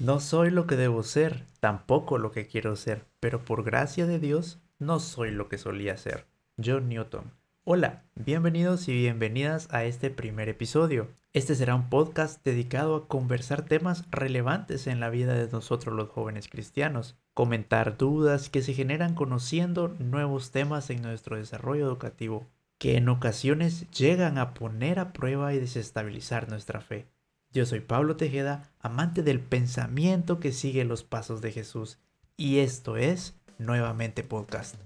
No soy lo que debo ser, tampoco lo que quiero ser, pero por gracia de Dios no soy lo que solía ser. John Newton. Hola, bienvenidos y bienvenidas a este primer episodio. Este será un podcast dedicado a conversar temas relevantes en la vida de nosotros los jóvenes cristianos, comentar dudas que se generan conociendo nuevos temas en nuestro desarrollo educativo, que en ocasiones llegan a poner a prueba y desestabilizar nuestra fe. Yo soy Pablo Tejeda, amante del pensamiento que sigue los pasos de Jesús, y esto es Nuevamente Podcast.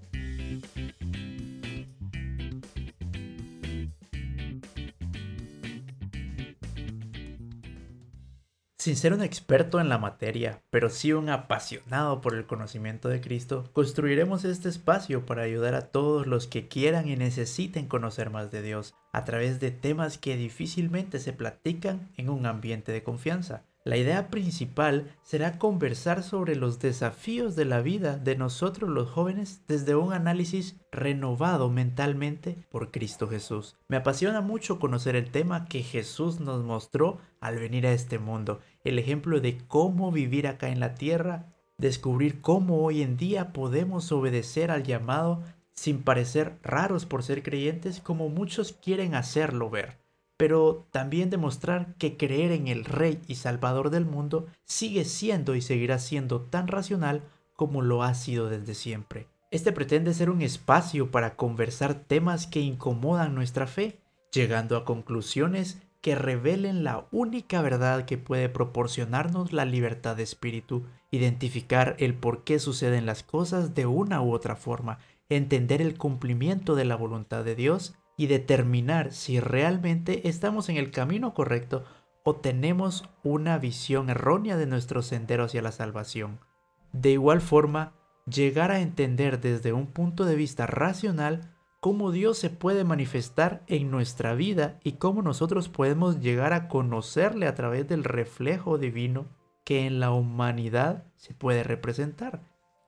Sin ser un experto en la materia, pero sí un apasionado por el conocimiento de Cristo, construiremos este espacio para ayudar a todos los que quieran y necesiten conocer más de Dios, a través de temas que difícilmente se platican en un ambiente de confianza. La idea principal será conversar sobre los desafíos de la vida de nosotros los jóvenes desde un análisis renovado mentalmente por Cristo Jesús. Me apasiona mucho conocer el tema que Jesús nos mostró al venir a este mundo, el ejemplo de cómo vivir acá en la tierra, descubrir cómo hoy en día podemos obedecer al llamado sin parecer raros por ser creyentes como muchos quieren hacerlo ver pero también demostrar que creer en el Rey y Salvador del mundo sigue siendo y seguirá siendo tan racional como lo ha sido desde siempre. Este pretende ser un espacio para conversar temas que incomodan nuestra fe, llegando a conclusiones que revelen la única verdad que puede proporcionarnos la libertad de espíritu, identificar el por qué suceden las cosas de una u otra forma, entender el cumplimiento de la voluntad de Dios y determinar si realmente estamos en el camino correcto o tenemos una visión errónea de nuestro sendero hacia la salvación. De igual forma, llegar a entender desde un punto de vista racional cómo Dios se puede manifestar en nuestra vida y cómo nosotros podemos llegar a conocerle a través del reflejo divino que en la humanidad se puede representar.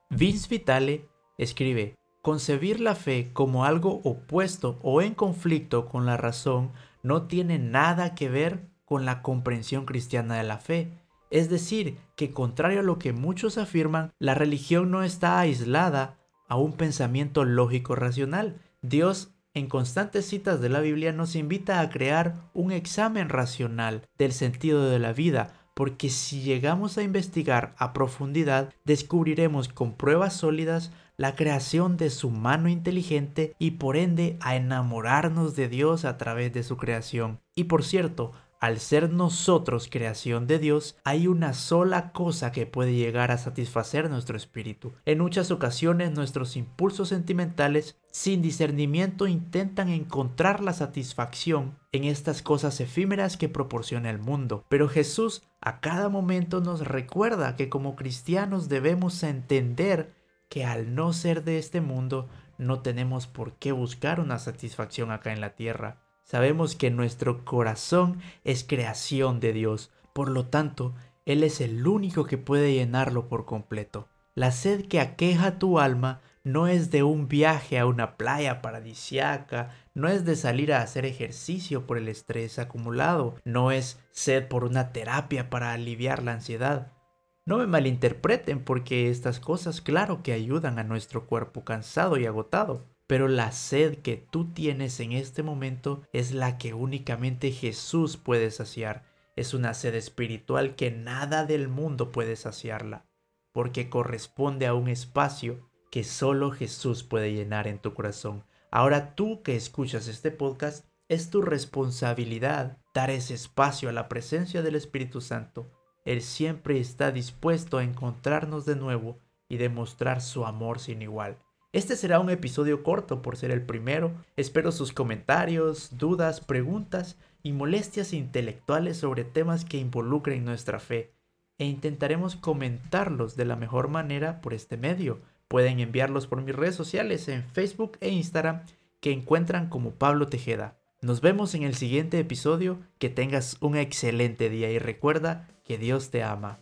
Vince Vitale escribe, Concebir la fe como algo opuesto o en conflicto con la razón no tiene nada que ver con la comprensión cristiana de la fe. Es decir, que contrario a lo que muchos afirman, la religión no está aislada a un pensamiento lógico racional. Dios en constantes citas de la Biblia nos invita a crear un examen racional del sentido de la vida, porque si llegamos a investigar a profundidad, descubriremos con pruebas sólidas la creación de su mano inteligente y por ende a enamorarnos de Dios a través de su creación. Y por cierto, al ser nosotros creación de Dios, hay una sola cosa que puede llegar a satisfacer nuestro espíritu. En muchas ocasiones nuestros impulsos sentimentales sin discernimiento intentan encontrar la satisfacción en estas cosas efímeras que proporciona el mundo. Pero Jesús a cada momento nos recuerda que como cristianos debemos entender que al no ser de este mundo no tenemos por qué buscar una satisfacción acá en la tierra. Sabemos que nuestro corazón es creación de Dios, por lo tanto, Él es el único que puede llenarlo por completo. La sed que aqueja tu alma no es de un viaje a una playa paradisiaca, no es de salir a hacer ejercicio por el estrés acumulado, no es sed por una terapia para aliviar la ansiedad. No me malinterpreten porque estas cosas claro que ayudan a nuestro cuerpo cansado y agotado, pero la sed que tú tienes en este momento es la que únicamente Jesús puede saciar. Es una sed espiritual que nada del mundo puede saciarla, porque corresponde a un espacio que solo Jesús puede llenar en tu corazón. Ahora tú que escuchas este podcast, es tu responsabilidad dar ese espacio a la presencia del Espíritu Santo él siempre está dispuesto a encontrarnos de nuevo y demostrar su amor sin igual. Este será un episodio corto por ser el primero. Espero sus comentarios, dudas, preguntas y molestias intelectuales sobre temas que involucren nuestra fe e intentaremos comentarlos de la mejor manera por este medio. Pueden enviarlos por mis redes sociales en Facebook e Instagram que encuentran como Pablo Tejeda. Nos vemos en el siguiente episodio, que tengas un excelente día y recuerda que Dios te ama.